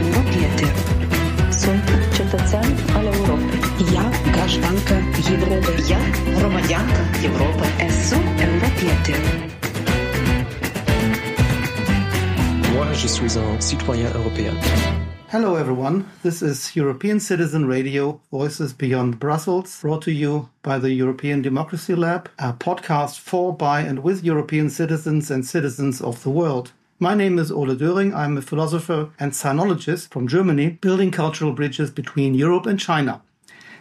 europietė. Sunt cetățean al Europei. Ja grażdanka Europy. Ja громадянка Європи. Esu europietė. Moi, je suis un citoyen européen. Hello, everyone. This is European Citizen Radio, Voices Beyond Brussels, brought to you by the European Democracy Lab, a podcast for, by, and with European citizens and citizens of the world. My name is Ole Döring. I'm a philosopher and sinologist from Germany, building cultural bridges between Europe and China.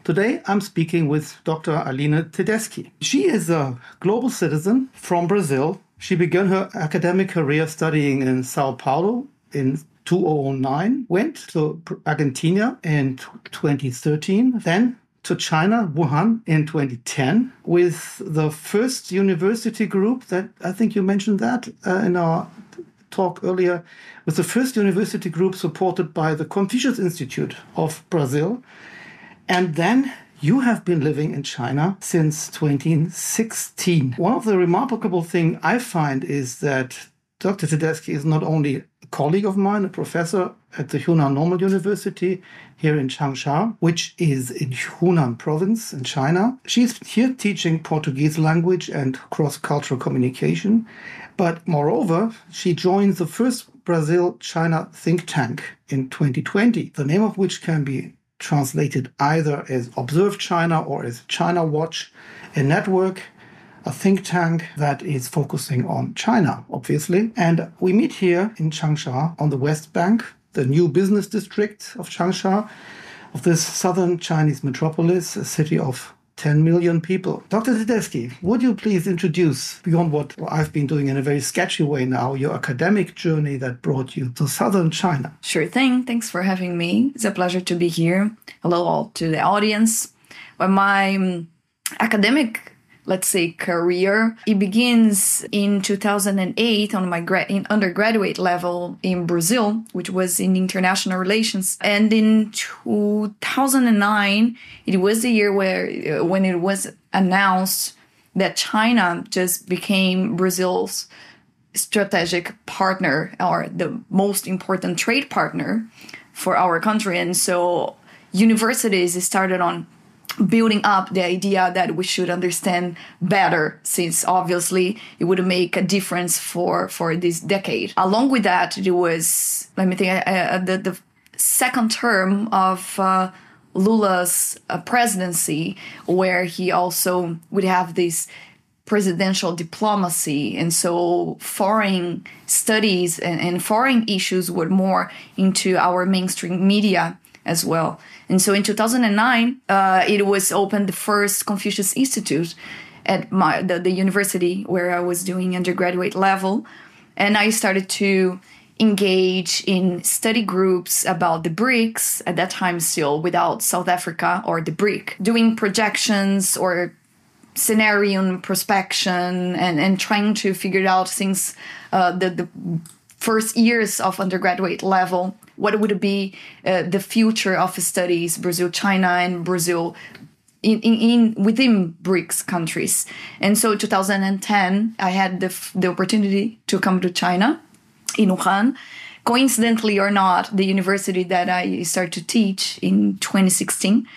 Today, I'm speaking with Dr. Aline Tedeschi. She is a global citizen from Brazil. She began her academic career studying in Sao Paulo in 2009, went to Argentina in 2013, then to China, Wuhan, in 2010, with the first university group that I think you mentioned that uh, in our talk earlier, with the first university group supported by the Confucius Institute of Brazil. And then you have been living in China since 2016. One of the remarkable things I find is that Dr. Tedeschi is not only a colleague of mine, a professor at the Hunan Normal University here in Changsha, which is in Hunan province in China. She's here teaching Portuguese language and cross-cultural communication. But moreover, she joins the first Brazil China think tank in 2020, the name of which can be translated either as Observe China or as China Watch, a network, a think tank that is focusing on China, obviously. And we meet here in Changsha on the West Bank, the new business district of Changsha, of this southern Chinese metropolis, a city of 10 million people. Dr. Tedeschi, would you please introduce, beyond what I've been doing in a very sketchy way now, your academic journey that brought you to southern China? Sure thing. Thanks for having me. It's a pleasure to be here. Hello, all to the audience. Well, my um, academic let's say career it begins in 2008 on my gra- in undergraduate level in brazil which was in international relations. And in 2009 it was the year where uh, when it was announced that china just became brazil's strategic partner or the most important trade partner for our country. And so universities started on building up the idea that we should understand better since obviously it would make a difference for for this decade. Along with that it was let me think uh, uh, the, the second term of uh, lula's uh, presidency where he also would have this presidential diplomacy. And so foreign studies and, and foreign issues were more into our mainstream media as well. And so in 2009, uh, it was opened the first Confucius Institute at my, the, the university where I was doing undergraduate level. And I started to engage in study groups about the BRICS, at that time still without South Africa or the BRIC, doing projections or scenario prospection and, and trying to figure out things, uh, the, the first years of undergraduate level what would be uh, the future of studies brazil china and brazil in, in, in, within BRICS countries. And so 2010, I had the, the opportunity to come to China in Wuhan. Coincidentally or not, the university that I started to teach in 2016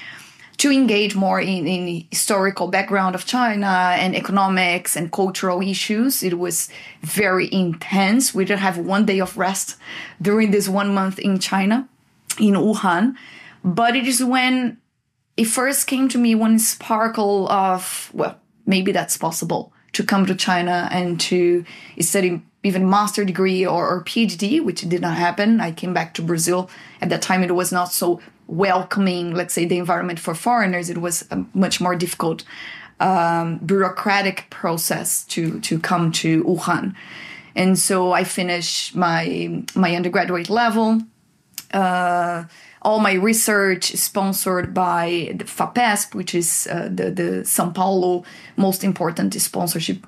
to engage more in, in historical background of China and economics and cultural issues. It was very intense. We didn't have one day of rest during this one month in China, in Wuhan. But it is when it first came to me one sparkle of, well, maybe that's possible to come to China and to study even master degree or, or PhD, which did not happen. I came back to Brazil. At that time, it was not so welcoming, let's say, the environment for foreigners. It was a much more difficult um, bureaucratic process to to come to Wuhan, and so I finished my my undergraduate level. uh, all my research is sponsored by the FAPESP, which is uh, the, the Sao Paulo most important sponsorship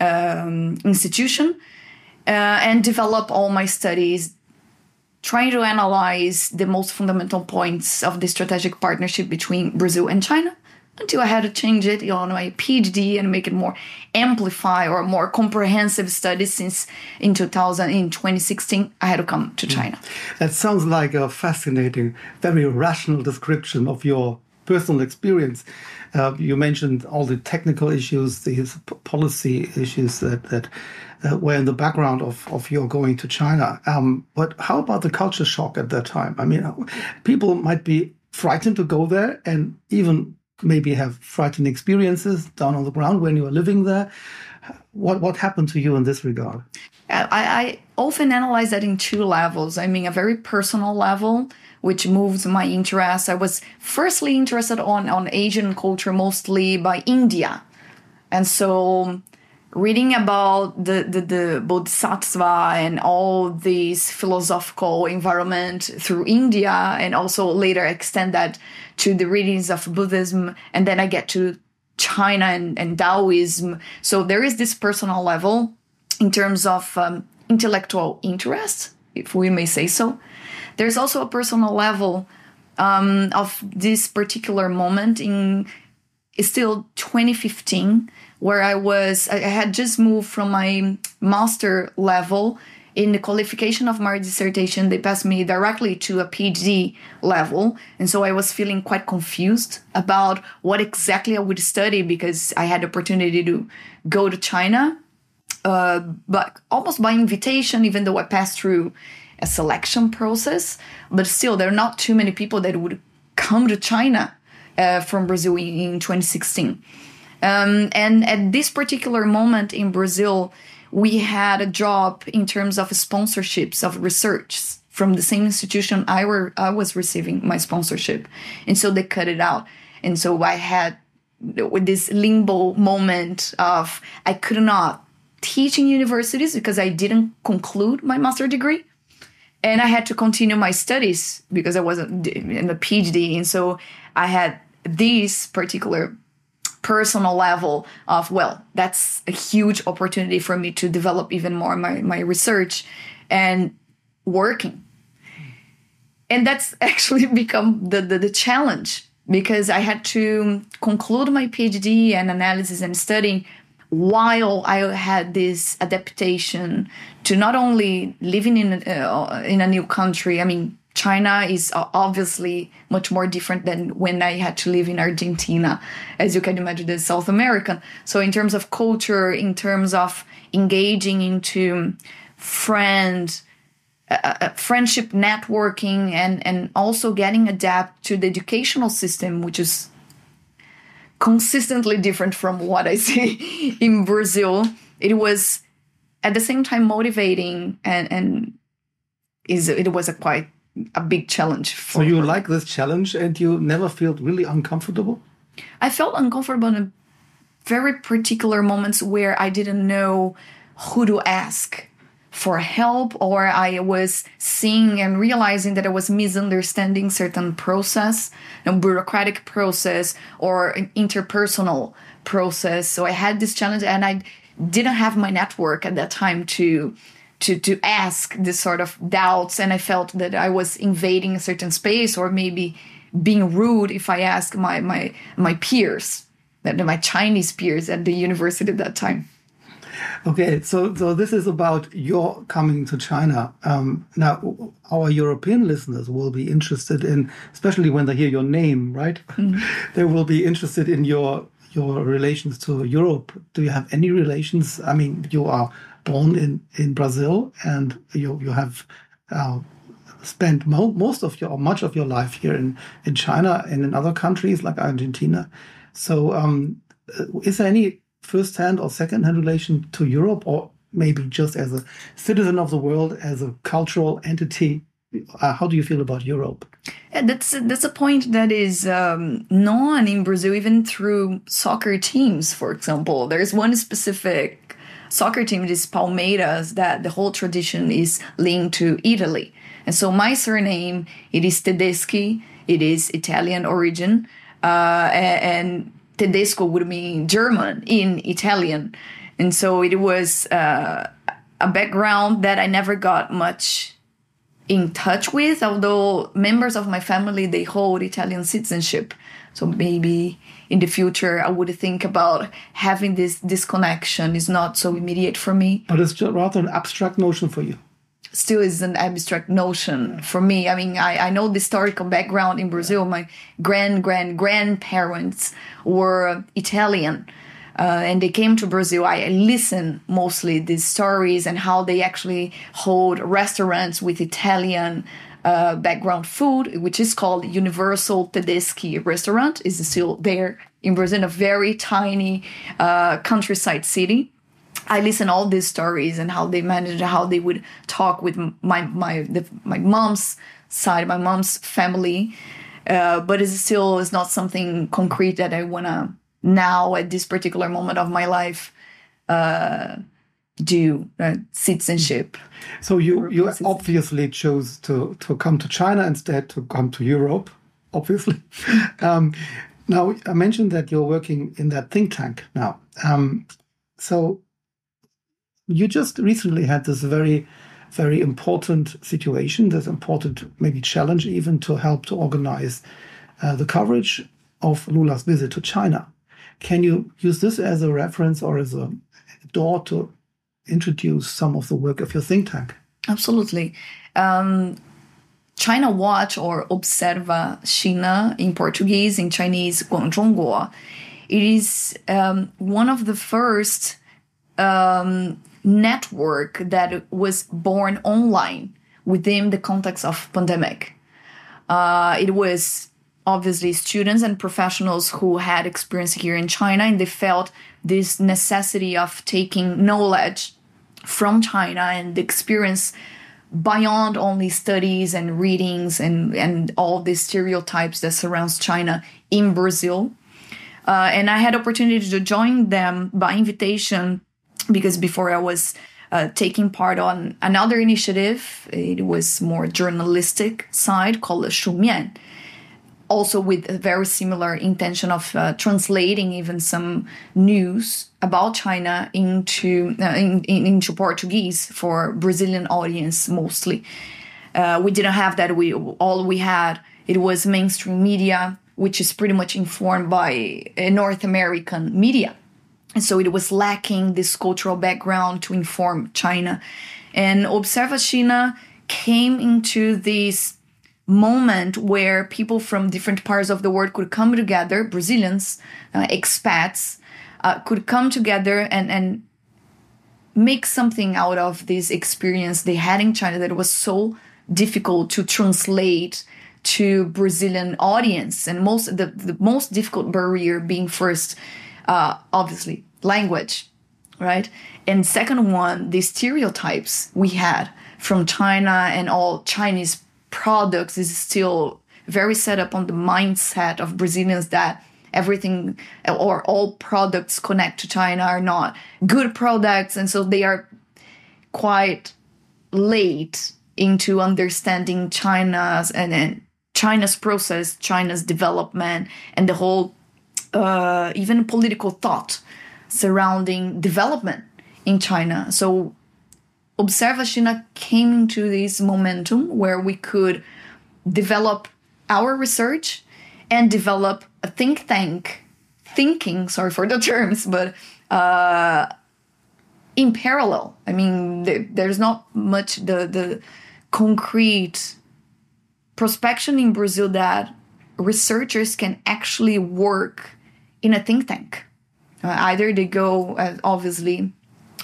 um, institution, uh, and develop all my studies trying to analyze the most fundamental points of the strategic partnership between Brazil and China until I had to change it on my PhD and make it more amplify or more comprehensive study since in 2000 in 2016 I had to come to mm. China. That sounds like a fascinating, very rational description of your personal experience. Uh, you mentioned all the technical issues, the policy issues that that uh, were in the background of, of your going to China. Um, but how about the culture shock at that time? I mean, people might be frightened to go there and even maybe have frightening experiences down on the ground when you are living there. What what happened to you in this regard? I, I often analyze that in two levels. I mean, a very personal level, which moves my interest. I was firstly interested on on Asian culture mostly by India, and so reading about the, the, the bodhisattva and all these philosophical environment through India and also later extend that to the readings of Buddhism and then I get to China and, and Taoism. So there is this personal level in terms of um, intellectual interest, if we may say so. There's also a personal level um, of this particular moment in still 2015 where I was, I had just moved from my master level in the qualification of my dissertation. They passed me directly to a PhD level. And so I was feeling quite confused about what exactly I would study because I had the opportunity to go to China, uh, but almost by invitation, even though I passed through a selection process. But still, there are not too many people that would come to China uh, from Brazil in 2016. Um, and at this particular moment in Brazil, we had a drop in terms of sponsorships of research from the same institution I were I was receiving my sponsorship, and so they cut it out. And so I had this limbo moment of I could not teach in universities because I didn't conclude my master degree, and I had to continue my studies because I wasn't in a PhD, and so I had this particular personal level of well that's a huge opportunity for me to develop even more my, my research and working. And that's actually become the, the, the challenge because i had to conclude my phd and analysis and studying while i had this adaptation to not only living in, uh, in a new country i mean China is obviously much more different than when I had to live in Argentina, as you can imagine, the South American. So, in terms of culture, in terms of engaging into friend, uh, uh, uh friendship networking, and and also getting adapt to the educational system, which is consistently different from what I see in Brazil. It was at the same time motivating and and is it was a quite a big challenge. so you her. like this challenge, and you never felt really uncomfortable. I felt uncomfortable in very particular moments where I didn't know who to ask for help, or I was seeing and realizing that I was misunderstanding certain process, a bureaucratic process, or an interpersonal process. So I had this challenge, and I didn't have my network at that time to to to ask this sort of doubts. And i felt that i was invading a certain space or maybe being rude if i ask my my my peers that my chinese peers at the university at that time. Okay so so this is about your coming to china. Um, now our european listeners will be interested in especially when they hear your name right? Mm-hmm. they will be interested in your your relations to europe do you have any relations i mean you are born in, in Brazil and you, you have uh, spent mo- most of your, or much of your life here in, in China and in other countries like Argentina. So, um, is there any first-hand or second-hand relation to Europe, or maybe just as a citizen of the world, as a cultural entity? Uh, how do you feel about Europe? Yeah, that's that's a point that is um, known in Brazil, even through soccer teams. For example, there's one specific soccer team, this Palmeiras, that the whole tradition is linked to Italy. And so my surname, it is Tedeschi, it is Italian origin, uh, and Tedesco would mean German in Italian. And so it was uh, a background that I never got much in touch with, although members of my family, they hold Italian citizenship. So maybe in the future, I would think about having this disconnection. is not so immediate for me. But it's rather an abstract notion for you. Still is an abstract notion for me. I mean, I, I know the historical background in Brazil. My grand, grand, grandparents were Italian. Uh, and they came to Brazil. I listen mostly these stories and how they actually hold restaurants with Italian uh, background food, which is called Universal Tedeschi Restaurant, is still there in Brazil, a very tiny uh, countryside city. I listen all these stories and how they managed, how they would talk with my my the, my mom's side, my mom's family, uh, but it's still is not something concrete that I wanna now at this particular moment of my life uh, do uh, citizenship. So you you obviously chose to to come to China instead to come to Europe, obviously. um, now I mentioned that you're working in that think tank now. Um, so you just recently had this very very important situation, this important maybe challenge even to help to organize uh, the coverage of Lula's visit to China. Can you use this as a reference or as a door to introduce some of the work of your think tank? Absolutely. Um, China Watch or Observa China in Portuguese, in Chinese, Guangzhongguo. It is um, one of the first um, network that was born online within the context of pandemic. Uh, it was obviously students and professionals who had experience here in China and they felt this necessity of taking knowledge from China and the experience beyond only studies and readings and, and all the stereotypes that surrounds China in Brazil. Uh, and I had opportunity to join them by invitation because before I was uh, taking part on another initiative. It was more journalistic side called Shumian also with a very similar intention of uh, translating even some news about China into uh, in, in, into Portuguese for Brazilian audience mostly. Uh, we didn't have that. We all we had it was mainstream media, which is pretty much informed by North American media, and so it was lacking this cultural background to inform China. And Observa China came into this moment where people from different parts of the world could come together, Brazilians, uh, expats, uh, could come together and, and make something out of this experience they had in China that was so difficult to translate to Brazilian audience. And most the, the most difficult barrier being first, uh, obviously, language, right? And second one, the stereotypes we had from China and all Chinese products is still very set up on the mindset of Brazilians that everything or all products connect to China are not good products, and so they are quite late into understanding China's and, and China's process, China's development, and the whole uh, even political thought surrounding development in China. So Observa China came into this momentum where we could develop our research and develop a think tank thinking sorry for the terms but uh, in parallel. I mean there, there's not much the the concrete prospection in brazil that researchers can actually work in a think tank. Uh, either they go uh, obviously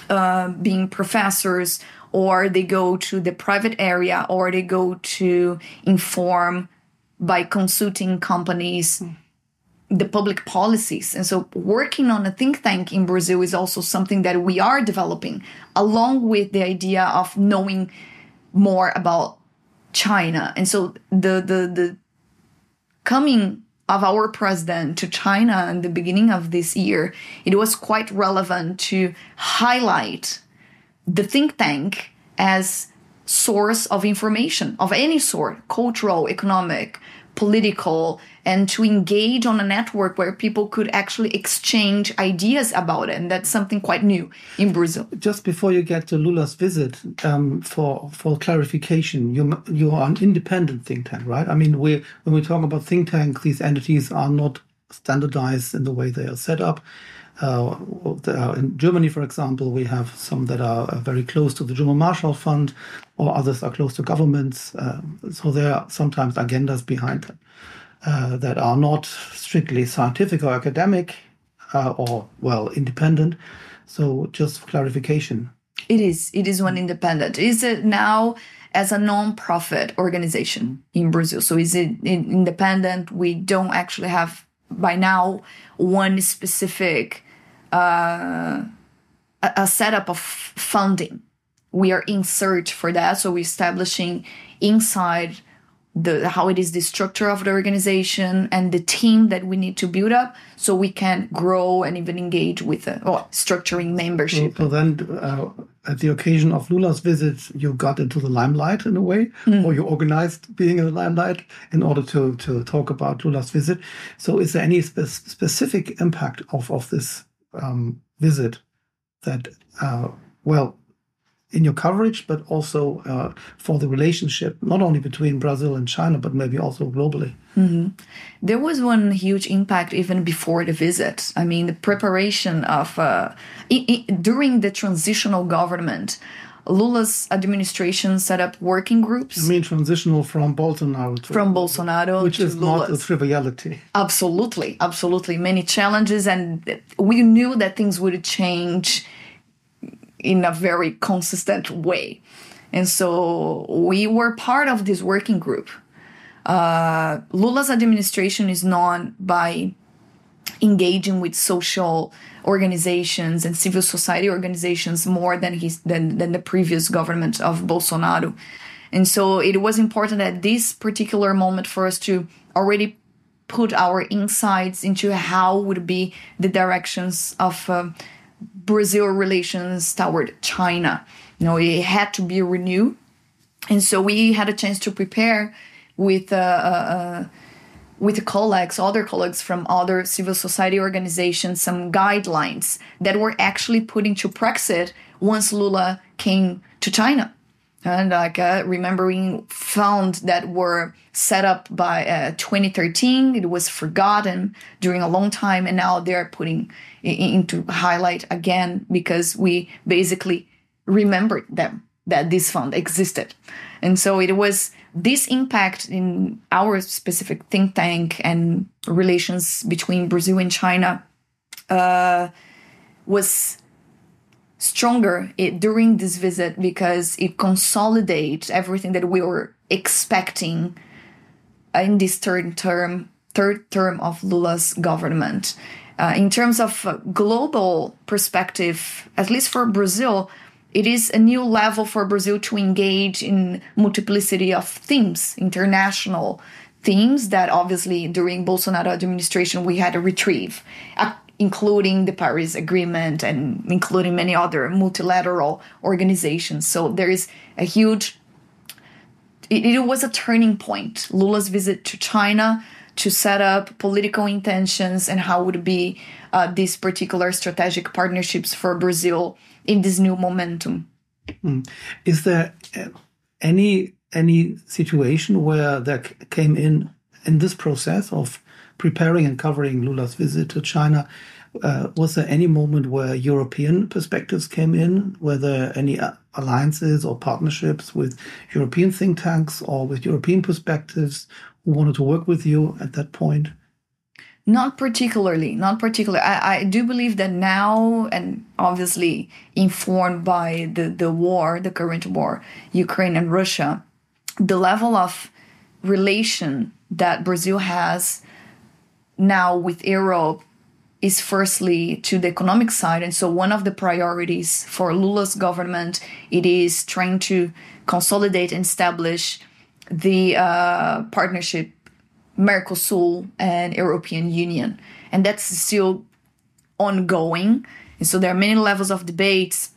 uh, being professors or they go to the private area or they go to inform by consulting companies mm. the public policies and so working on a think tank in brazil is also something that we are developing along with the idea of knowing more about china and so the the the coming of our president to China in the beginning of this year, it was quite relevant to highlight the think tank as source of information of any sort, cultural, economic, political, and to engage on a network where people could actually exchange ideas about it. And that's something quite new in Brazil. Just before you get to Lula's visit, um, for for clarification, you you are an independent think tank, right? I mean, we when we talk about think tank, these entities are not standardized in the way they are set up. Uh, in Germany, for example, we have some that are very close to the German Marshall Fund, or others are close to governments. Uh, so there are sometimes agendas behind them uh, that are not strictly scientific or academic, uh, or well, independent. So just for clarification, it is. It is one independent. Is it now? as a non-profit organization in Brazil. So is it independent? We don't actually have by now one specific uh, a setup of funding. We are in search for that, so we're establishing inside the how it is the structure of the organization and the team that we need to build up so we can grow and even engage with it or structuring membership. So, so then, uh, at the occasion of Lula's visit, you got into the limelight in a way, mm. or you organized being in the limelight in order to to talk about Lula's visit. So, is there any spe- specific impact of of this um, visit that, uh, well, in your coverage, but also uh, for the relationship, not only between Brazil and China, but maybe also globally. Mm-hmm. There was one huge impact even before the visit. I mean, the preparation of, uh, during the transitional government, Lula's administration set up working groups. I mean, transitional from Bolsonaro to from Bolsonaro, which is Lula's. not a triviality. Absolutely, absolutely, many challenges, and we knew that things would change in a very consistent way, and so we were part of this working group. Uh, Lula's administration is known by engaging with social organizations and civil society organizations more than his than, than the previous government of Bolsonaro. And so it was important at this particular moment for us to already put our insights into how would be the directions of uh, Brazil relations toward China. You know, it had to be renewed, and so we had a chance to prepare with. Uh, uh, uh with colleagues, other colleagues from other civil society organizations, some guidelines that were actually put into practice once Lula came to China. And like uh, remembering found that were set up by uh, 2013, it was forgotten during a long time, and now they're putting into highlight again because we basically remembered them that this fund existed, and so it was this impact in our specific think tank and relations between Brazil and China uh, was stronger it, during this visit because it consolidates everything that we were expecting in this third term third term of Lula's government. Uh, in terms of uh, global perspective, at least for Brazil, it is a new level for Brazil to engage in multiplicity of themes, international themes that obviously during Bolsonaro administration we had to retrieve, including the Paris Agreement and including many other multilateral organizations. So there is a huge. It, it was a turning point. Lula's visit to China to set up political intentions and how would be uh, these particular strategic partnerships for Brazil in this new momentum. Mm. Is there uh, any any situation where there came in in this process of preparing and covering Lula's visit to China? Uh, was there any moment where European perspectives came in? Were there any uh, alliances or partnerships with European think tanks or with European perspectives who wanted to work with you at that point? Not particularly, not particularly. I, I do believe that now, and obviously informed by the, the war, the current war, Ukraine and Russia, the level of relation that Brazil has now with Europe is firstly to the economic side and so one of the priorities for lula's government it is trying to consolidate and establish the uh, partnership Mercosur and European Union, and that's still ongoing. And so there are many levels of debates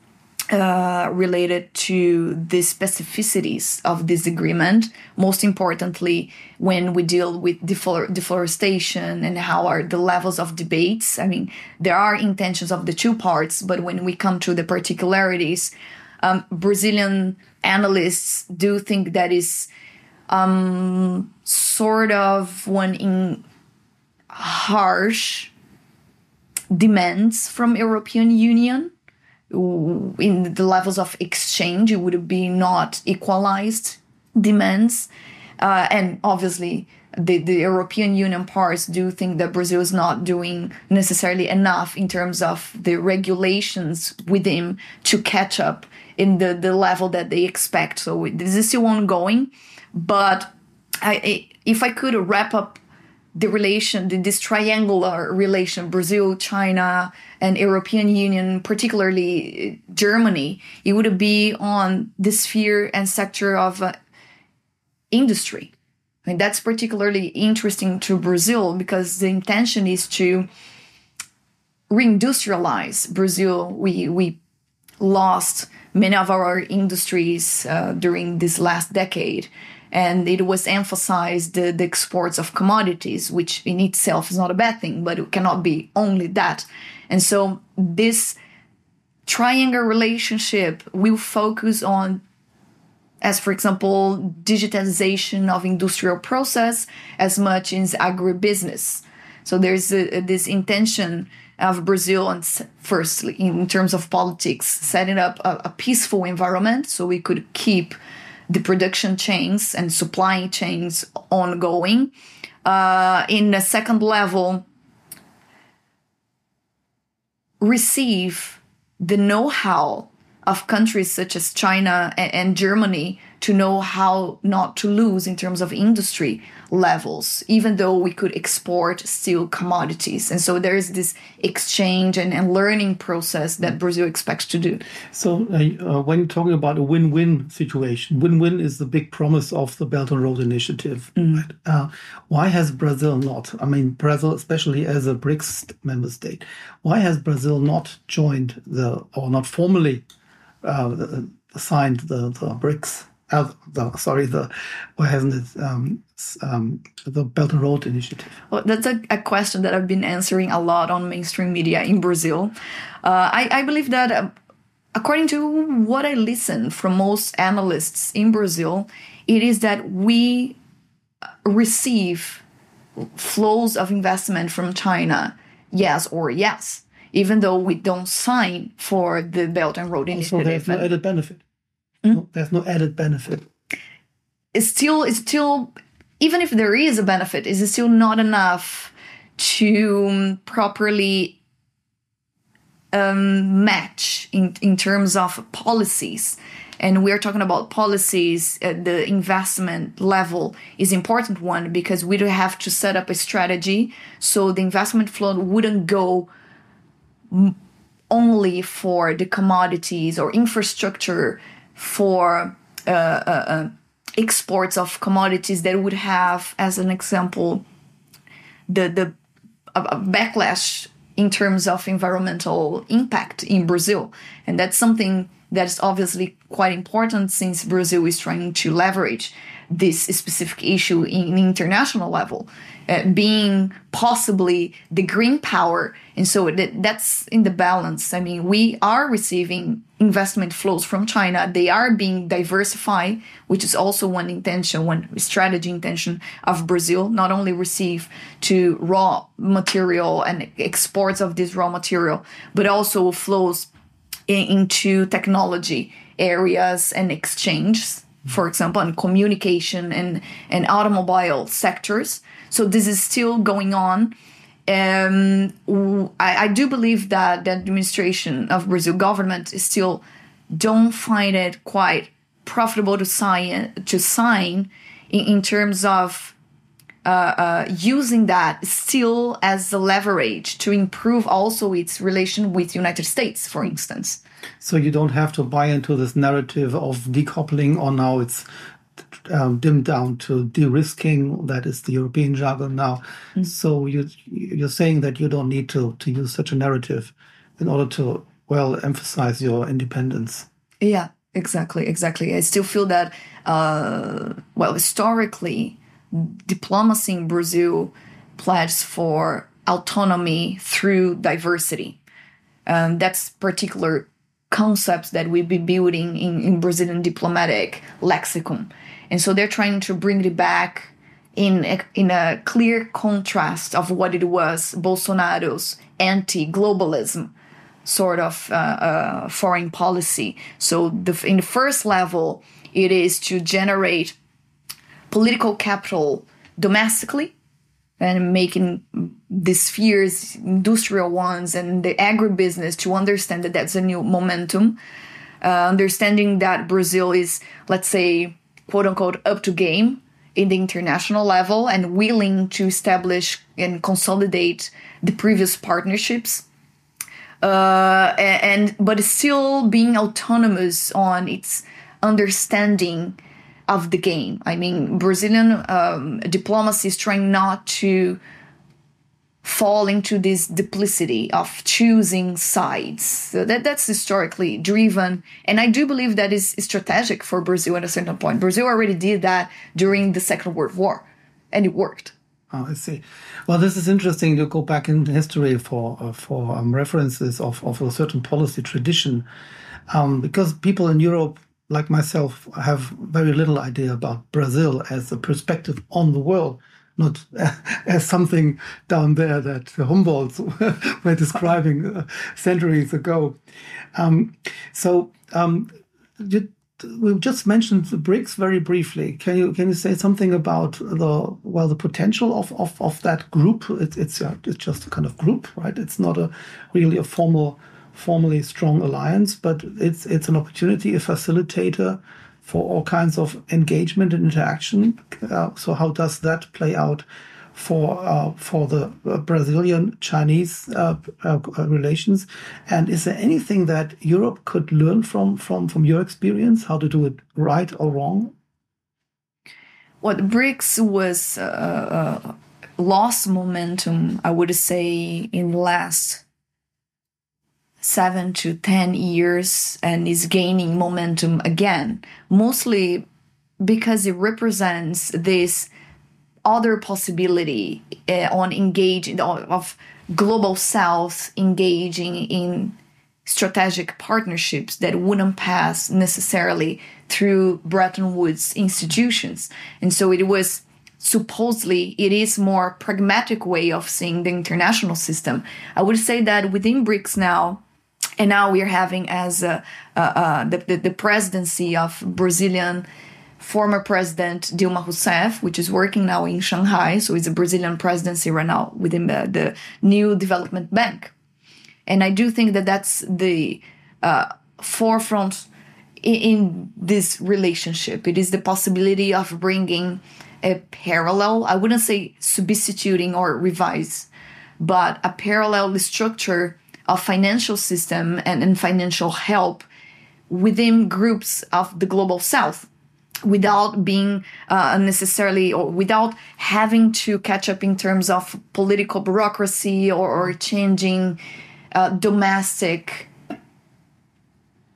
uh, related to the specificities of this agreement. Most importantly, when we deal with defor- deforestation and how are the levels of debates. I mean, there are intentions of the two parts, but when we come to the particularities, um, Brazilian analysts do think that is um, sort of one in harsh demands from European Union in the levels of exchange, it would be not equalized demands. Uh, and obviously, the, the European Union parts do think that Brazil is not doing necessarily enough in terms of the regulations within to catch up in the, the level that they expect. So this is still ongoing. But I, if I could wrap up the relation, this triangular relation, Brazil, China, and European Union, particularly Germany, it would be on the sphere and sector of uh, industry. I mean, that's particularly interesting to Brazil because the intention is to reindustrialize Brazil. We we lost many of our industries uh, during this last decade and it was emphasized the, the, exports of commodities, which in itself is not a bad thing, but it cannot be only that. And so this triangle relationship will focus on as for example digitalization of industrial process as much as agribusiness so there's a, this intention of brazil and firstly in terms of politics setting up a, a peaceful environment so we could keep the production chains and supply chains ongoing. Uh, in the second level, receive the know how of countries such as China and, and Germany to know how not to lose in terms of industry levels, even though we could export steel commodities. And so there is this exchange and, and learning process that Brazil expects to do. So uh, uh, when you're talking about a win-win situation, win-win is the big promise of the Belt and Road Initiative. Mm. Right? Uh, why has Brazil not? I mean, Brazil, especially as a BRICS member state, why has Brazil not joined the or not formally uh, signed the, the BRICS uh, the, sorry, the why hasn't it um, um, the Belt and Road Initiative? Well, that's a, a, question that I've been answering a lot on mainstream media in Brazil. Uh, I, I, believe that, uh, according to what I listen from most analysts in Brazil, it is that we receive flows of investment from China, yes or yes, even though we don't sign for the Belt and Road Initiative. So there's no added benefit. Mm? There's no added benefit. It's still, it's still, even if there is a benefit, is still not enough to properly um, match in, in terms of policies. And we're talking about policies, uh, the investment level is important one because we do have to set up a strategy so the investment flow wouldn't go only for the commodities or infrastructure for uh, uh, uh, exports of commodities that would have, as an example, the the backlash in terms of environmental impact in Brazil, and that's something that is obviously quite important since Brazil is trying to leverage this specific issue in international level uh, being possibly the green power. And so that, that's in the balance. I mean, we are receiving investment flows from China. They are being diversified, which is also one intention, one strategy intention of Brazil, not only receive to raw material and exports of this raw material, but also flows in, into technology areas and exchange for example, and communication and, and automobile sectors. So this is still going on. Um, I, I, do believe that the administration of Brazil government is still don't find it quite profitable to sign to sign in, in terms of uh, uh, using that still as the leverage to improve also its relation with United States, for instance. So you don't have to buy into this narrative of decoupling or now it's um, dimmed down to de-risking. That is the European jargon now. Mm. So you you're saying that you don't need to to use such a narrative in order to well emphasize your independence. Yeah, exactly, exactly. I still feel that uh, well historically, diplomacy in Brazil pledges for autonomy through diversity. Um, that's particular concepts that we've been building in, in Brazilian diplomatic lexicon. And so they're trying to bring it back in a, in a clear contrast of what it was Bolsonaro's anti-globalism sort of uh, uh, foreign policy. So the, in the first level, it is to generate political capital domestically and making the spheres, industrial ones, and the agribusiness to understand that that's a new momentum. Uh, understanding that Brazil is, let's say, quote unquote, up to game in the international level and willing to establish and consolidate the previous partnerships. Uh, and but still being autonomous on its understanding of the game. I mean, Brazilian um, diplomacy is trying not to fall into this duplicity of choosing sides. So that, that's historically driven. And I do believe that is strategic for Brazil at a certain point. Brazil already did that during the Second World War, and it worked. Oh, I see. Well, this is interesting to go back in history for uh, for um, references of, of a certain policy tradition, um, because people in Europe like myself, have very little idea about Brazil as a perspective on the world, not as something down there that Humboldt were describing uh, centuries ago. Um, so um, you, we've just mentioned the BRICS very briefly. Can you can you say something about the well the potential of of, of that group? It, it's it's just a kind of group, right? It's not a really a formal formally strong alliance, but it's it's an opportunity, a facilitator for all kinds of engagement and interaction. Uh, so how does that play out for uh, for the uh, Brazilian Chinese uh, uh, relations? And is there anything that Europe could learn from from from your experience? How to do it right or wrong? What BRICS was uh, lost momentum, I would say, in the last seven to 10 years and is gaining momentum again, mostly because it represents this other possibility uh, on engaging of global south engaging in strategic partnerships that wouldn't pass necessarily through Bretton Woods institutions. And so it was supposedly it is more pragmatic way of seeing the international system. I would say that within BRICS now, and now we're having as uh, uh, the, the, the presidency of Brazilian former president Dilma Rousseff, which is working now in Shanghai. So it's a Brazilian presidency right now within the, the new development bank. And I do think that that's the uh, forefront in, in, this relationship. It is the possibility of bringing a parallel, I wouldn't say substituting or revise, but a parallel structure of financial system and, and financial help within groups of the global south without being uh, necessarily or without having to catch up in terms of political bureaucracy or, or changing uh, domestic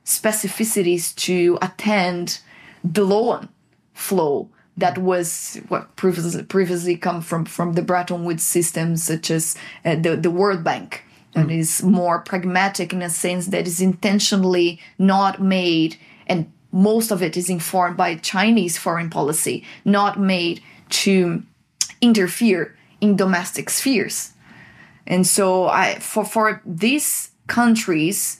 specificities to attend the loan flow that was what previously previously come from from the Bretton Woods systems such as uh, the the World Bank and mm. is more pragmatic in a sense that is intentionally not made and most of it is informed by Chinese foreign policy, not made to interfere in domestic spheres. And so I for for these countries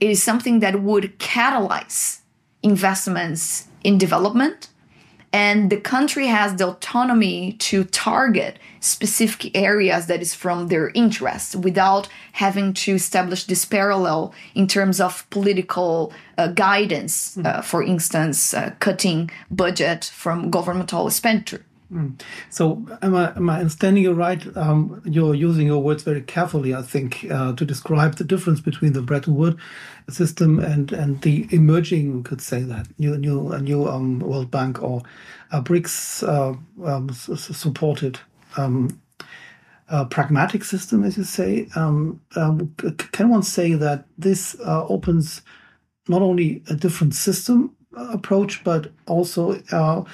it is something that would catalyze investments in development and the country has the autonomy to target specific areas that is from their interest without having to establish this parallel in terms of political uh, guidance uh, for instance uh, cutting budget from governmental expenditure Mm. So, am I, am I understanding you right? Um, you're using your words very carefully, I think, uh, to describe the difference between the Bretton Woods system and, and the emerging, we could say that, new, new, a new um, World Bank or uh, BRICS uh, um, supported um, pragmatic system, as you say. Um, um, can one say that this uh, opens not only a different system uh, approach, but also uh,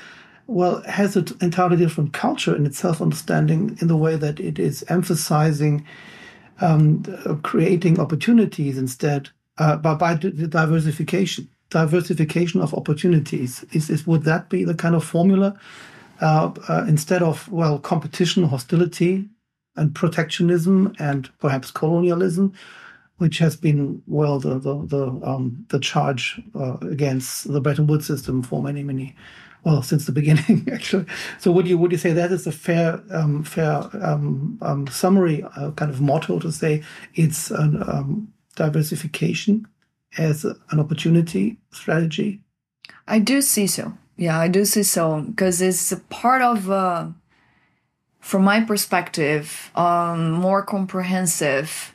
well, has an entirely different culture in its self understanding in the way that it is emphasizing um, creating opportunities instead uh, by, by diversification. Diversification of opportunities is, is would that be the kind of formula uh, uh, instead of well competition, hostility, and protectionism, and perhaps colonialism, which has been well the the the, um, the charge uh, against the Bretton Woods system for many many well since the beginning actually. So would you would you say that is a fair um, fair um, um, summary uh, kind of motto to say it's an um, diversification as an opportunity strategy? I do see so. Yeah, I do see so because it's a part of. Uh, from my perspective, um, more comprehensive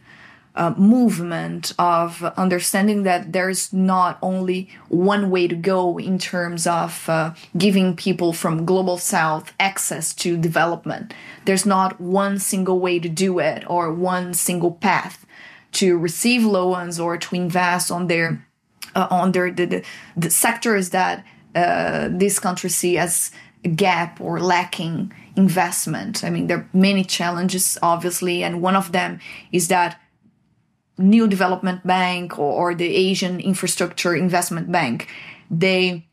uh, movement of understanding that there's not only one way to go in terms of uh, giving people from global south access to development. There's not one single way to do it or one single path to receive loans or to invest on their uh, on their the, the, the sectors that uh, this country see as a gap or lacking investment. I mean there are many challenges obviously and one of them is that new development bank or, or the asian infrastructure investment bank they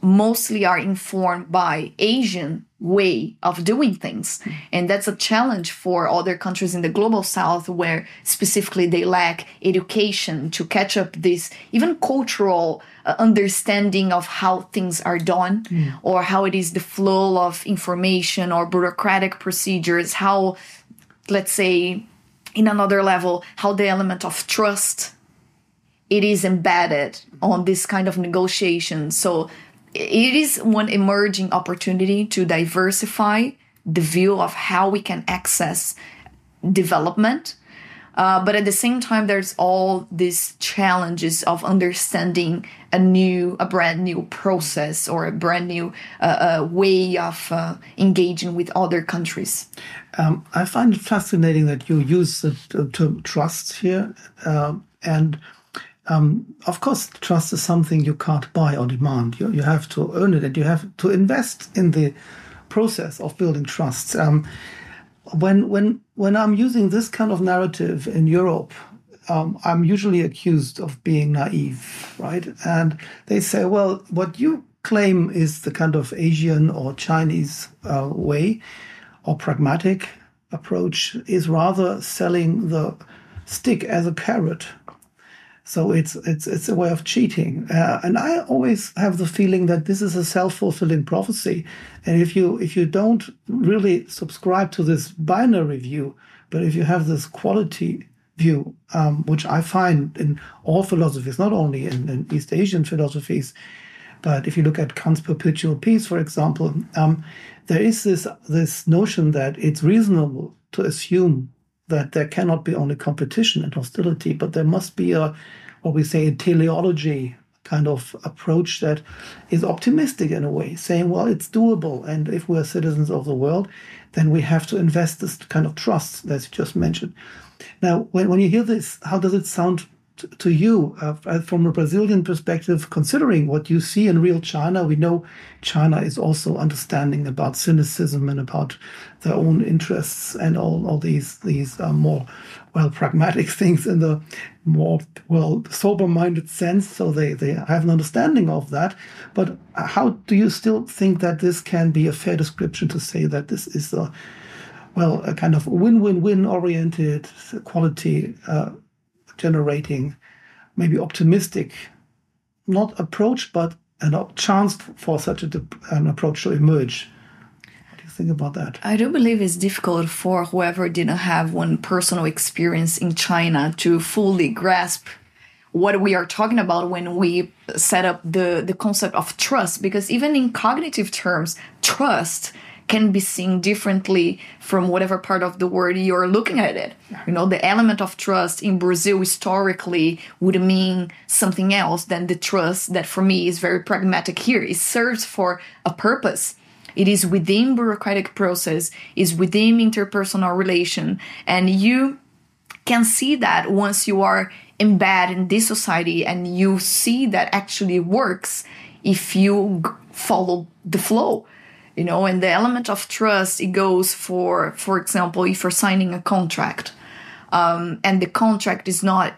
mostly are informed by asian way of doing things and that's a challenge for other countries in the global south where specifically they lack education to catch up this even cultural uh, understanding of how things are done mm. or how it is the flow of information or bureaucratic procedures how let's say in another level how the element of trust it is embedded on this kind of negotiation. So it is one emerging opportunity to diversify the view of how we can access development. Uh, but at the same time there's all these challenges of understanding a new a brand new process or a brand new uh, uh, way of uh, engaging with other countries um, i find it fascinating that you use the term trust here um, and um, of course, trust is something you can't buy on demand. You, you have to earn it and you have to invest in the process of building trust. Um, when, when, when I'm using this kind of narrative in Europe, um, I'm usually accused of being naive, right? And they say, well, what you claim is the kind of Asian or Chinese uh, way or pragmatic approach is rather selling the stick as a carrot so it's it's it's a way of cheating, uh, and I always have the feeling that this is a self fulfilling prophecy. And if you if you don't really subscribe to this binary view, but if you have this quality view, um, which I find in all philosophies, not only in, in, East Asian philosophies, but if you look at Kant's perpetual peace, for example, um, there is this this notion that it's reasonable to assume that there cannot be only competition and hostility, but there must be a, what we say, a teleology kind of approach that is optimistic in a way, saying, well, it's doable. And if we're citizens of the world, then we have to invest this kind of trust that you just mentioned. Now, when, when you hear this, how does it sound to you uh, uh, from a Brazilian perspective, considering what you see in real China? We know China is also understanding about cynicism and about their own interests and all, all these these uh, more well pragmatic things in the more well sober-minded sense. So they they have an understanding of that. But how do you still think that this can be a fair description to say that this is a well, a kind of win-win-win oriented quality uh, generating maybe optimistic, not approach, but a chance for such a, an approach to emerge. What do you think about that? I do believe it's difficult for whoever didn't have one personal experience in China to fully grasp what we are talking about when we set up the the concept of trust because even in cognitive terms trust can be seen differently from whatever part of the world you're looking at it. You know the element of trust in brazil historically would mean something else than the trust that for me is very pragmatic here. It serves for a purpose. It is within bureaucratic process is within interpersonal relation and you can see that once you are embedded in this society and you see that actually works if you follow the flow you know and the element of trust it goes for for example if you're signing a contract um, and the contract is not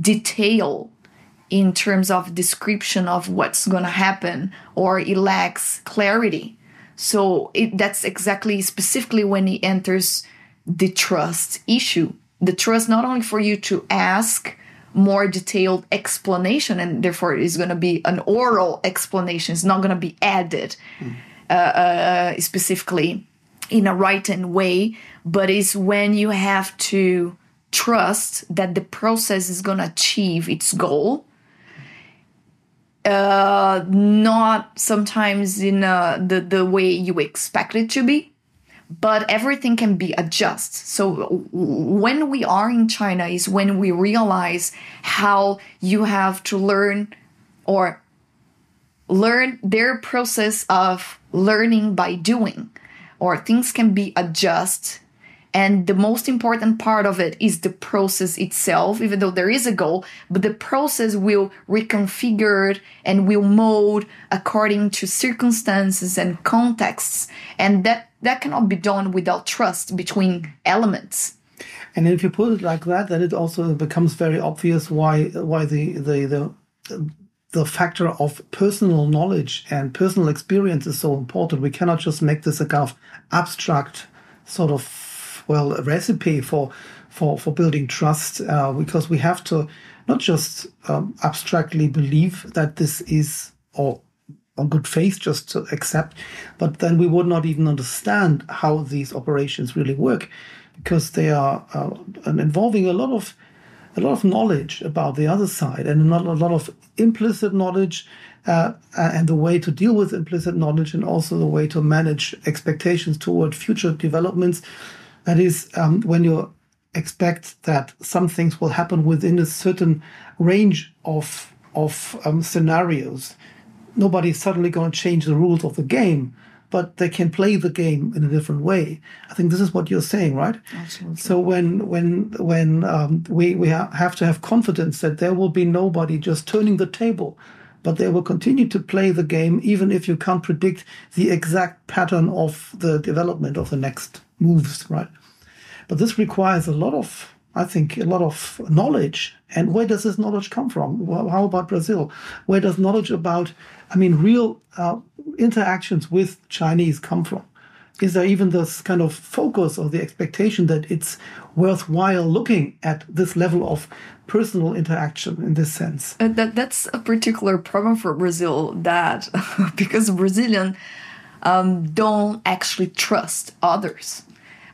detailed in terms of description of what's going to happen or it lacks clarity so it, that's exactly specifically when it enters the trust issue. The trust not only for you to ask more detailed explanation, and therefore it is going to be an oral explanation. It's not going to be added mm. Uh, uh, specifically in a written way, but it's when you have to trust that the process is going to achieve its goal. Uh, not sometimes in uh, the the way you expect it to be, but everything can be adjusted. So when we are in China is when we realize how you have to learn or learn their process of learning by doing or things can be adjusted and the most important part of it is the process itself, even though there is a goal, but the process will reconfigure and will mold according to circumstances and contexts. And that, that cannot be done without trust between elements. And if you put it like that, then it also becomes very obvious why why the the the the factor of personal knowledge and personal experience is so important. We cannot just make this a kind of abstract sort of well recipe for for for building trust uh, because we have to not just um, abstractly believe that this is or on good faith just to accept, but then we would not even understand how these operations really work because they are uh, involving a lot of a lot of knowledge about the other side and not a lot of implicit knowledge uh, and the way to deal with implicit knowledge and also the way to manage expectations toward future developments. That is, um, when you expect that some things will happen within a certain range of of um, scenarios, nobody's suddenly going to change the rules of the game, but they can play the game in a different way. I think this is what you're saying, right? Absolutely. So when when when um, we we ha- have to have confidence that there will be nobody just turning the table but they will continue to play the game even if you can't predict the exact pattern of the development of the next moves, right? But this requires a lot of, I think, a lot of knowledge. And where does this knowledge come from? Well, how about Brazil? Where does knowledge about, I mean, real uh, interactions with Chinese come from? Is there even this kind of focus or the expectation that it's worthwhile looking at this level of personal interaction in this sense? Uh, that that's a particular problem for Brazil. That because Brazilian um, don't actually trust others.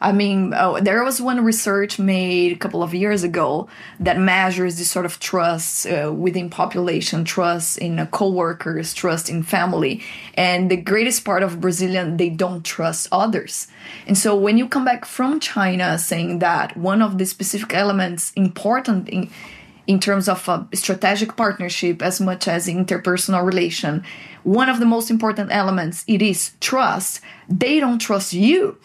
I mean, oh, there was one research made a couple of years ago that measures this sort of trust uh, within population, trust in uh, co-workers, trust in family, and the greatest part of Brazilian they don't trust others. And so when you come back from China saying that one of the specific elements important in in terms of a strategic partnership as much as interpersonal relation one of the most important elements it is trust. They don't trust you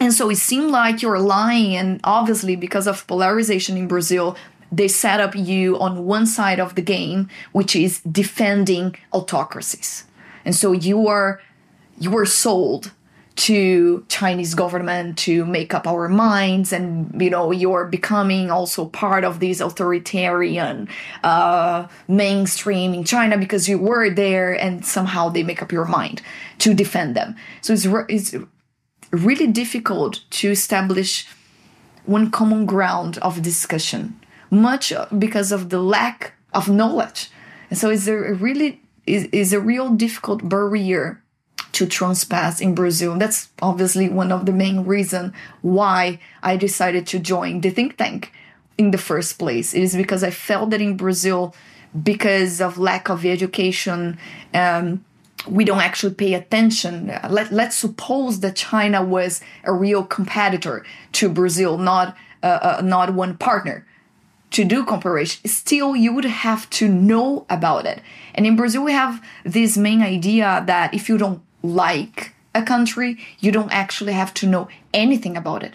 and so it seemed like you're lying, and obviously, because of polarization in Brazil, they set up you on one side of the game, which is defending autocracies. And so you are you were sold to Chinese government to make up our minds, and you know you're becoming also part of this authoritarian uh, mainstream in China because you were there, and somehow they make up your mind to defend them. So it's it's really difficult to establish one common ground of discussion, much because of the lack of knowledge. And so it's a really is, is a real difficult barrier to transpass in Brazil. That's obviously one of the main reasons why I decided to join the think tank in the first place. It is because I felt that in Brazil, because of lack of education, um, we don't actually pay attention. Let, let's suppose that China was a real competitor to Brazil, not uh, uh, not one partner to do comparison. Still, you would have to know about it. And in Brazil, we have this main idea that if you don't like a country, you don't actually have to know anything about it.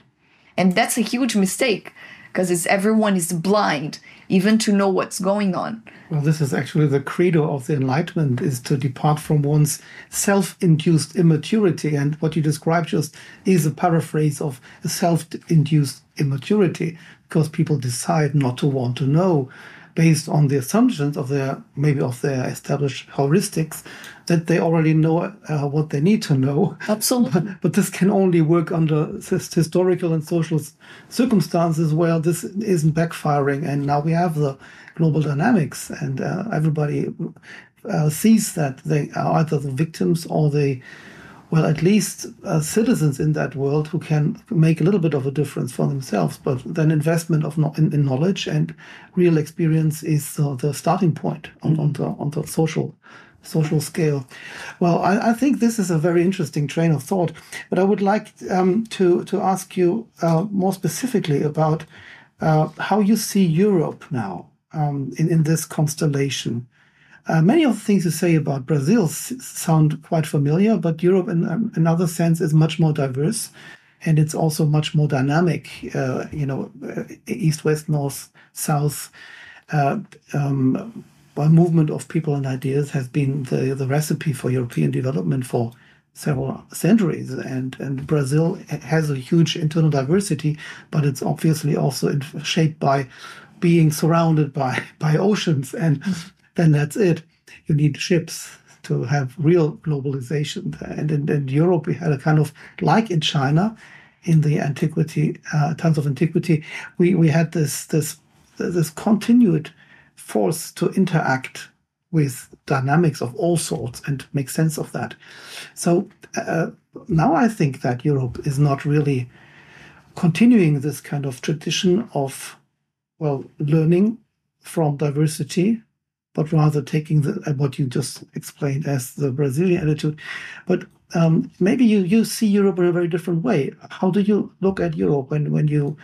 And that's a huge mistake because everyone is blind even to know what's going on. Well, this is actually the credo of the Enlightenment is to depart from one's self-induced immaturity. And what you described just is a paraphrase of self-induced immaturity because people decide not to want to know based on the assumptions of their maybe of their established heuristics that they already know uh, what they need to know. Absolutely. But, but, this can only work under historical and social circumstances where this isn't backfiring. And now we have the global dynamics, and uh, everybody uh, sees that they are either the victims or the well, at least uh, citizens in that world who can make a little bit of a difference for themselves. But then investment of no, in, in, knowledge and real experience is uh, the starting point on, on, the on the social social scale. Well, I, I, think this is a very interesting train of thought. But I would like um, to to ask you uh, more specifically about uh, how you see Europe now um, in in this constellation. Uh, many of the things you say about Brazil sound quite familiar, but Europe, in um, another sense, is much more diverse, and it's also much more dynamic. Uh, you know, uh, east, west, north, south. Uh, um, a movement of people and ideas has been the, the recipe for European development for several centuries. And, and Brazil has a huge internal diversity, but it's obviously also shaped by being surrounded by, by oceans. And then that's it. You need ships to have real globalization. And in, in Europe, we had a kind of like in China, in the antiquity, uh, times of antiquity, we, we had this this this continued force to interact with dynamics of all sorts and make sense of that. So uh, now I think that Europe is not really continuing this kind of tradition of well learning from diversity but rather taking the, uh, what you just explained as the Brazilian attitude. But um, maybe you, you see Europe in a very different way. How do you look at Europe when, when you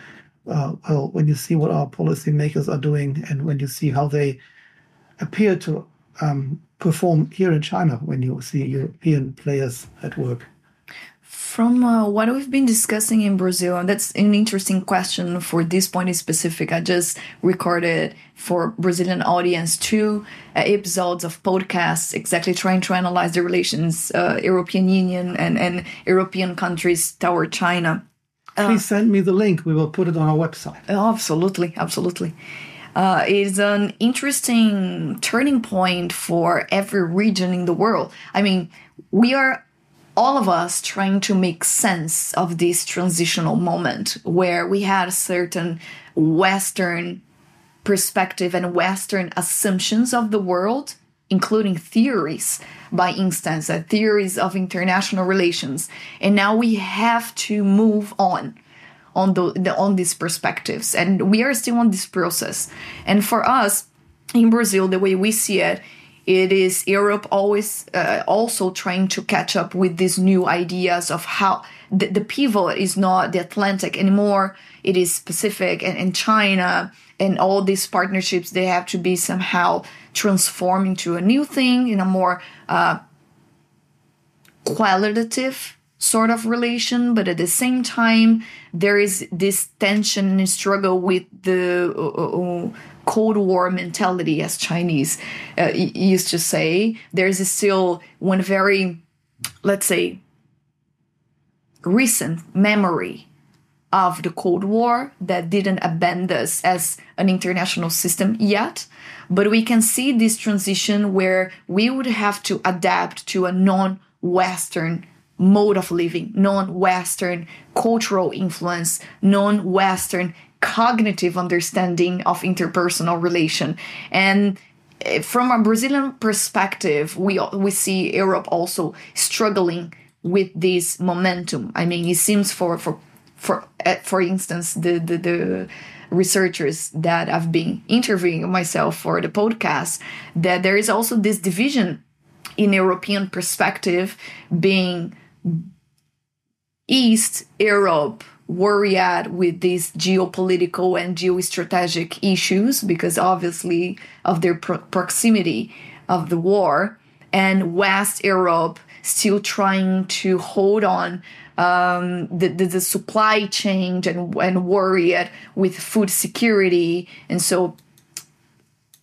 uh, well when you see what our policymakers are doing and when you see how they appear to um, perform here in China when you see European players at work? From uh, what we've been discussing in Brazil, and that's an interesting question for this point in specific. I just recorded for Brazilian audience two uh, episodes of podcasts, exactly trying to analyze the relations uh, European Union and, and European countries toward China. Uh, Please send me the link. We will put it on our website. Oh, absolutely, absolutely. Uh, it's an interesting turning point for every region in the world. I mean, we are all of us trying to make sense of this transitional moment where we had a certain Western perspective and Western assumptions of the world, including theories, by instance, uh, theories of international relations. And now we have to move on on the, the on these perspectives. And we are still on this process. And for us in Brazil, the way we see it it is Europe always uh, also trying to catch up with these new ideas of how the, the pivot is not the Atlantic anymore. It is Pacific and, and China and all these partnerships. They have to be somehow transformed into a new thing in a more uh, qualitative sort of relation, but at the same time, there is this tension and struggle with the uh, uh, uh Cold War mentality, as Chinese uh, used to say. There's still one very, let's say, recent memory of the Cold War that didn't abandon us as an international system yet. But we can see this transition where we would have to adapt to a non Western mode of living, non Western cultural influence, non Western cognitive understanding of interpersonal relation. And eh, from a Brazilian perspective, we we see Europe also struggling with this momentum. I mean, it seems for for for eh, for instance the the, the researchers that I've been interviewing myself for the podcast that there is also this division in European perspective being East Europe worried with these geopolitical and geostrategic issues because obviously of their pro- proximity of the war and West Europe still trying to hold on um, the, the, the, supply chain and, and worried with food security. And so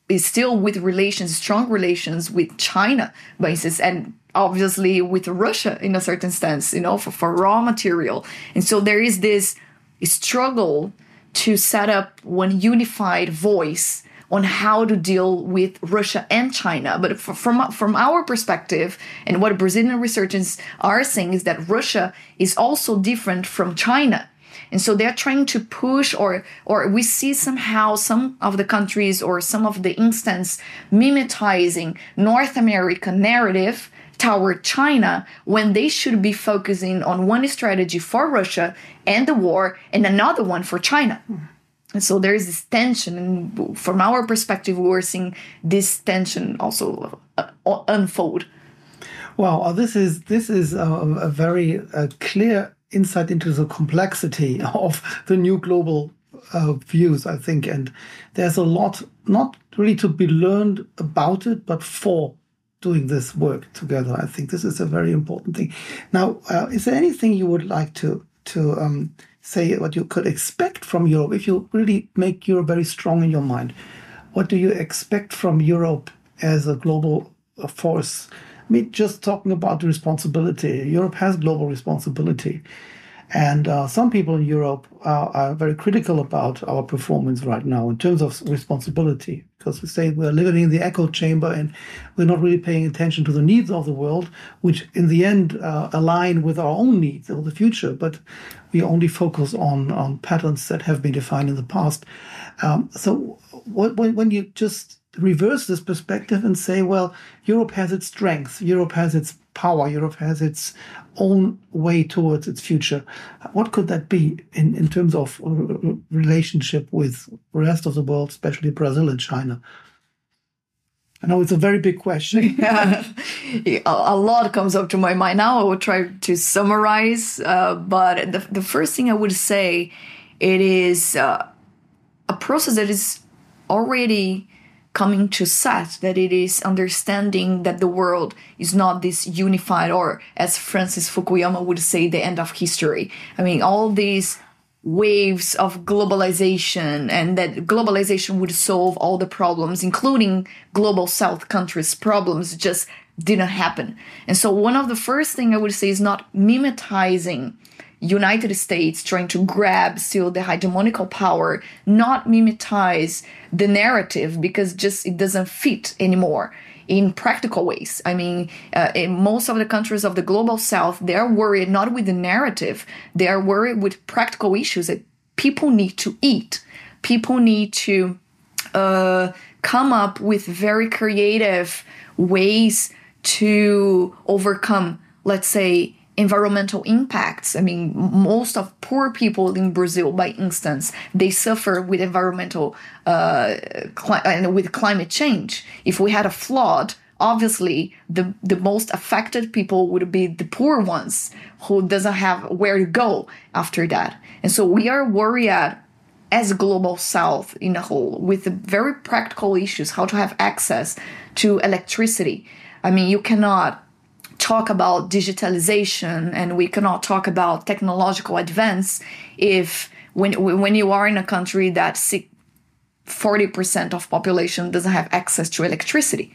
is still with relations, strong relations with China, basis, and obviously with Russia in a certain sense, you know, for, for raw material. And so there is this struggle to set up one unified voice on how to deal with Russia and China. But from from our perspective, and what Brazilian researchers are saying is that Russia is also different from China. And so they're trying to push or or we see somehow some of the countries or some of the instance mimetizing North American narrative toward China when they should be focusing on one strategy for Russia and the war and another one for China. And so there is this tension, and from our perspective, we're seeing this tension also uh, unfold. Well, uh, this is this is a, a very uh, clear insight into the complexity of the new global uh, views, I think, and there's a lot not really to be learned about it, but for doing this work together. I think this is a very important thing. Now, uh, is there anything you would like to to um, say what you could expect from Europe if you really make Europe very strong in your mind. What do you expect from Europe as a global uh, force? I mean, just talking about responsibility. Europe has global responsibility. And uh, some people in Europe are, are, very critical about our performance right now in terms of responsibility, because we say we're living in the echo chamber and we're not really paying attention to the needs of the world, which in the end uh, align with our own needs of the future. But we only focus on, on patterns that have been defined in the past. Um, so when, when you just reverse this perspective and say, well, Europe has its strengths, Europe has its power, Europe has its own way towards its future. What could that be in, in terms of relationship with the rest of the world, especially Brazil and China? I know it's a very big question. yeah. A lot comes up to my mind now. I will try to summarize, uh, but the, the first thing I would say, it is uh, a process that is already coming to set that it is understanding that the world is not this unified or as francis fukuyama would say the end of history. I mean all these waves of globalization and that globalization would solve all the problems including global south countries problems just didn't happen. And so one of the first thing i would say is not mimetizing United States trying to grab still the hegemonical power, not mimetize the narrative because just it doesn't fit anymore in practical ways. I mean, uh, in most of the countries of the global south, they're worried not with the narrative, they are worried with practical issues that people need to eat. People need to uh, come up with very creative ways to overcome, let's say, environmental impacts. I mean, most of poor people in Brazil, by instance, they suffer with environmental uh, cli- and with climate change. If we had a flood, obviously the the most affected people would be the poor ones who doesn't have where to go after that. And so we are worried as global south in a whole with very practical issues how to have access to electricity. I mean, you cannot talk about digitalization and we cannot talk about technological advance if when when you are in a country that 40% of population doesn't have access to electricity.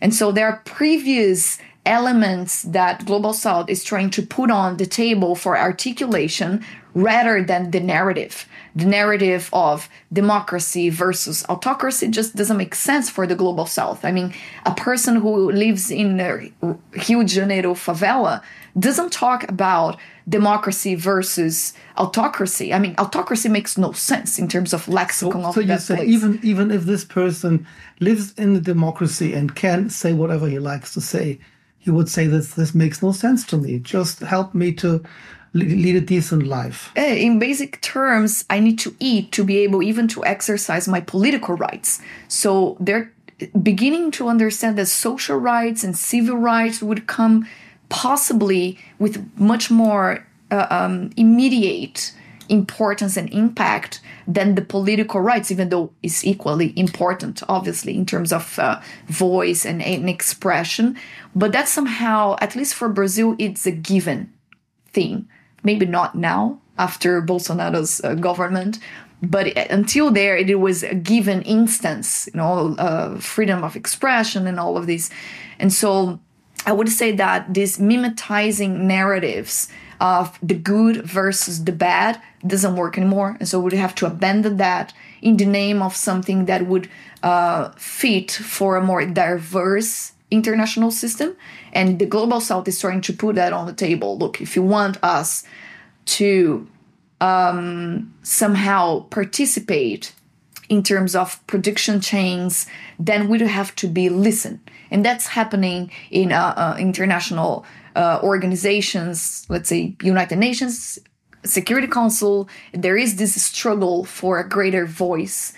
And so there are previous elements that global south is trying to put on the table for articulation rather than the narrative the narrative of democracy versus autocracy just doesn't make sense for the global south. I mean, a person who lives in Rio de Janeiro favela doesn't talk about democracy versus autocracy. I mean, autocracy makes no sense in terms of lexicon so, of so you say place. even even if this person lives in a democracy and can say whatever he likes to say, he would say that this makes no sense to me. Just help me to lead a decent life. Eh, In basic terms, I need to eat to be able even to exercise my political rights. So they're beginning to understand that social rights and civil rights would come possibly with much more uh, um, immediate importance and impact than the political rights, even though it's equally important, obviously, in terms of uh, voice and, and expression. But that somehow, at least for Brazil, it's a given thing. Maybe not now after Bolsonaro's uh, government, but until there, it was a given instance, you know, uh, freedom of expression and all of this, And so I would say that these mimetizing narratives of the good versus the bad doesn't work anymore. And so we have to abandon that in the name of something that would uh, fit for a more diverse international system. And the global south is trying to put that on the table. Look, if you want us to um, somehow participate in terms of production chains, then we have to be listened. And that's happening in uh, uh, international uh, organizations, let's say United Nations, Security Council. There is this struggle for a greater voice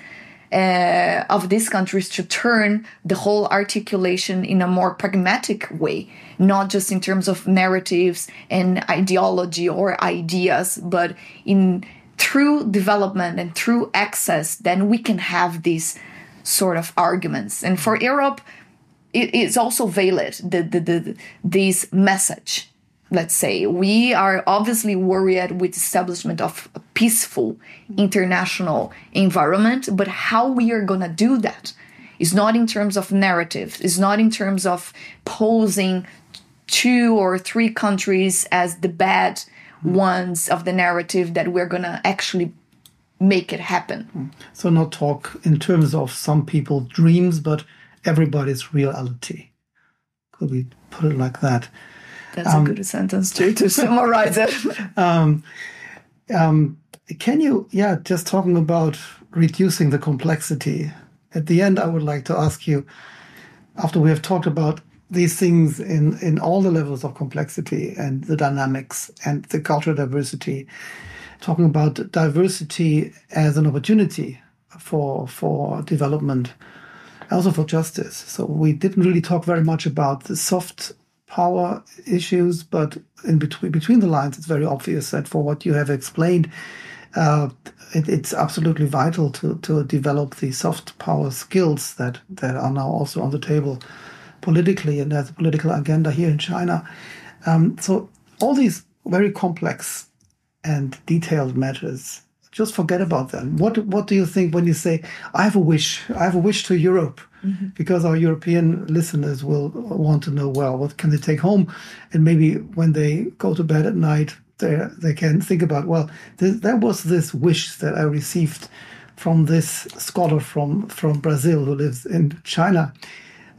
uh, of these countries to turn the whole articulation in a more pragmatic way, not just in terms of narratives and ideology or ideas, but in through development and through access, then we can have these sort of arguments. And for Europe, it, it's also valid the, the, the this message let's say we are obviously worried with establishment of a peaceful international environment but how we are going to do that is not in terms of narrative is not in terms of posing two or three countries as the bad ones of the narrative that we're going to actually make it happen So not talk in terms of some people's dreams, but everybody's reality. Could we put it like that? That's a good sentence to, to summarize it Um, um, can you, yeah, just talking about reducing the complexity. At the end, I would like to ask you, after we have talked about these things in, in all the levels of complexity and the dynamics and the cultural diversity, talking about diversity as an opportunity for for development, also for justice. So we didn't really talk very much about the soft power issues, but in between between the lines, it's very obvious that for what you have explained, uh, it, it's absolutely vital to to develop the soft power skills that that are now also on the table politically, and there's a political agenda here in China. Um, so all these very complex and detailed matters. Just forget about them. What What do you think when you say, "I have a wish. I have a wish to Europe"? Because our European listeners will want to know, well, what can they take home, and maybe when they go to bed at night, they they can think about, well, th- there was this wish that I received from this scholar from from Brazil who lives in China.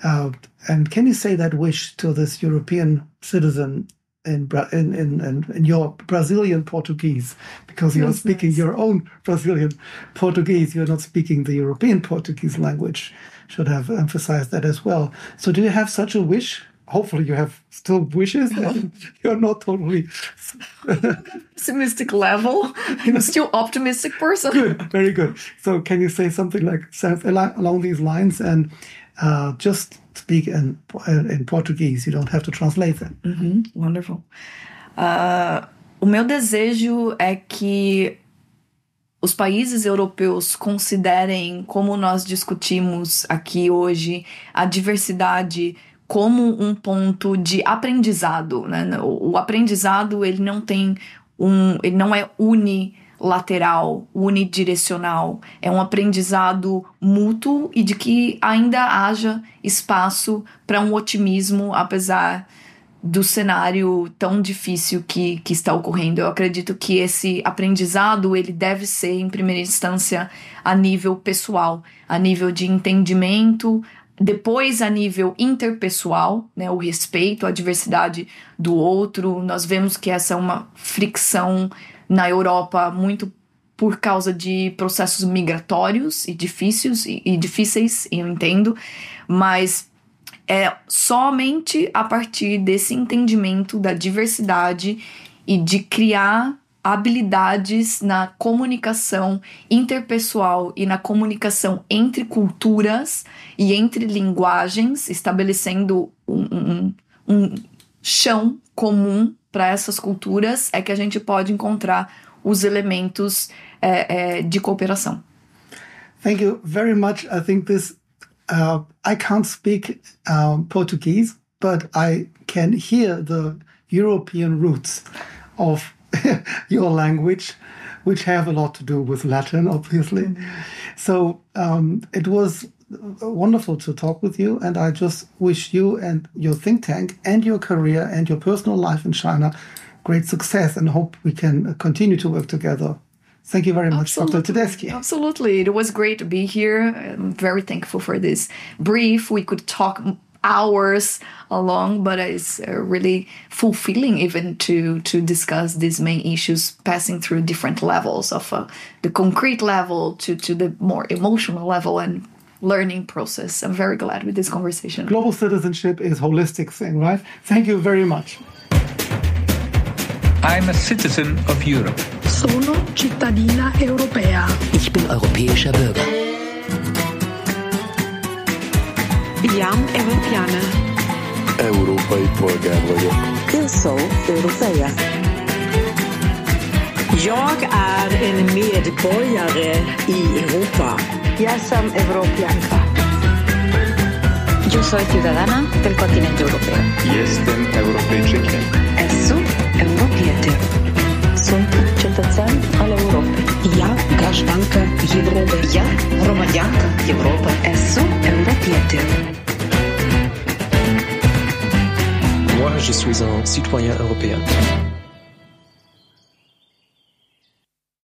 Uh, and can you say that wish to this European citizen in in, in, in, in your Brazilian Portuguese? Because you're speaking your own Brazilian Portuguese, you're not speaking the European Portuguese language. Should have emphasized that as well. So, do you have such a wish? Hopefully, you have still wishes, you're not totally pessimistic level i'm still optimistic person good. Very good. So, can you say something like along along these lines and uh, just speak in in Portuguese? You don't have to translate them. Wonderful. Ah, o meu desejo é que os países europeus considerem, como nós discutimos aqui hoje, a diversidade como um ponto de aprendizado. Né? O, aprendizado ele não tem um, ele não é unilateral, unidirecional. É um aprendizado mútuo e de que ainda haja espaço para um otimismo, apesar do cenário tão difícil que, que está ocorrendo. Eu acredito que esse aprendizado ele deve ser, em primeira instância, a nível pessoal, a nível de entendimento, depois a nível interpessoal, né, o respeito à diversidade do outro. Nós vemos que essa é uma fricção na Europa muito por causa de processos migratórios e difíceis, e, e difíceis, eu entendo, mas é somente a partir desse entendimento da diversidade e de criar habilidades na comunicação interpessoal e na comunicação entre culturas e entre linguagens, estabelecendo um, um, um chão comum para essas culturas, é que a gente pode encontrar os elementos é, é, de cooperação. Thank you very much. I think this, uh, I can't speak um, Portuguese, but I can hear the European roots of your language, which have a lot to do with Latin, obviously. Mm -hmm. So um, it was wonderful to talk with you, and I just wish you and your think tank and your career and your personal life in China great success and hope we can continue to work together. Thank you very much, Absolutely. Dr. Tedeschi. Absolutely. It was great to be here. I'm very thankful for this brief. We could talk hours along, but it's uh, really fulfilling even to to discuss these main issues, passing through different levels of uh, the concrete level to to the more emotional level and learning process. I'm very glad with this conversation. Global citizenship is holistic thing, right? Thank you very much. I'm a citizen of Europe. Sono cittadina europea. Ich bin europäischer Bürger. Iam europeană. Európai polgár vagyok. Eu sou europeia. Jag är en medborgare i Europa. Ja sam evropljanka. Yo soy ciudadana del continente europeo. Jestem Europejczykiem. Esu Europietem. Sunt cetățean al Europei. Ja gașbancă Europy. Ja romaniancă Europă. Esu Europietem. Moi, je suis un citoyen européen.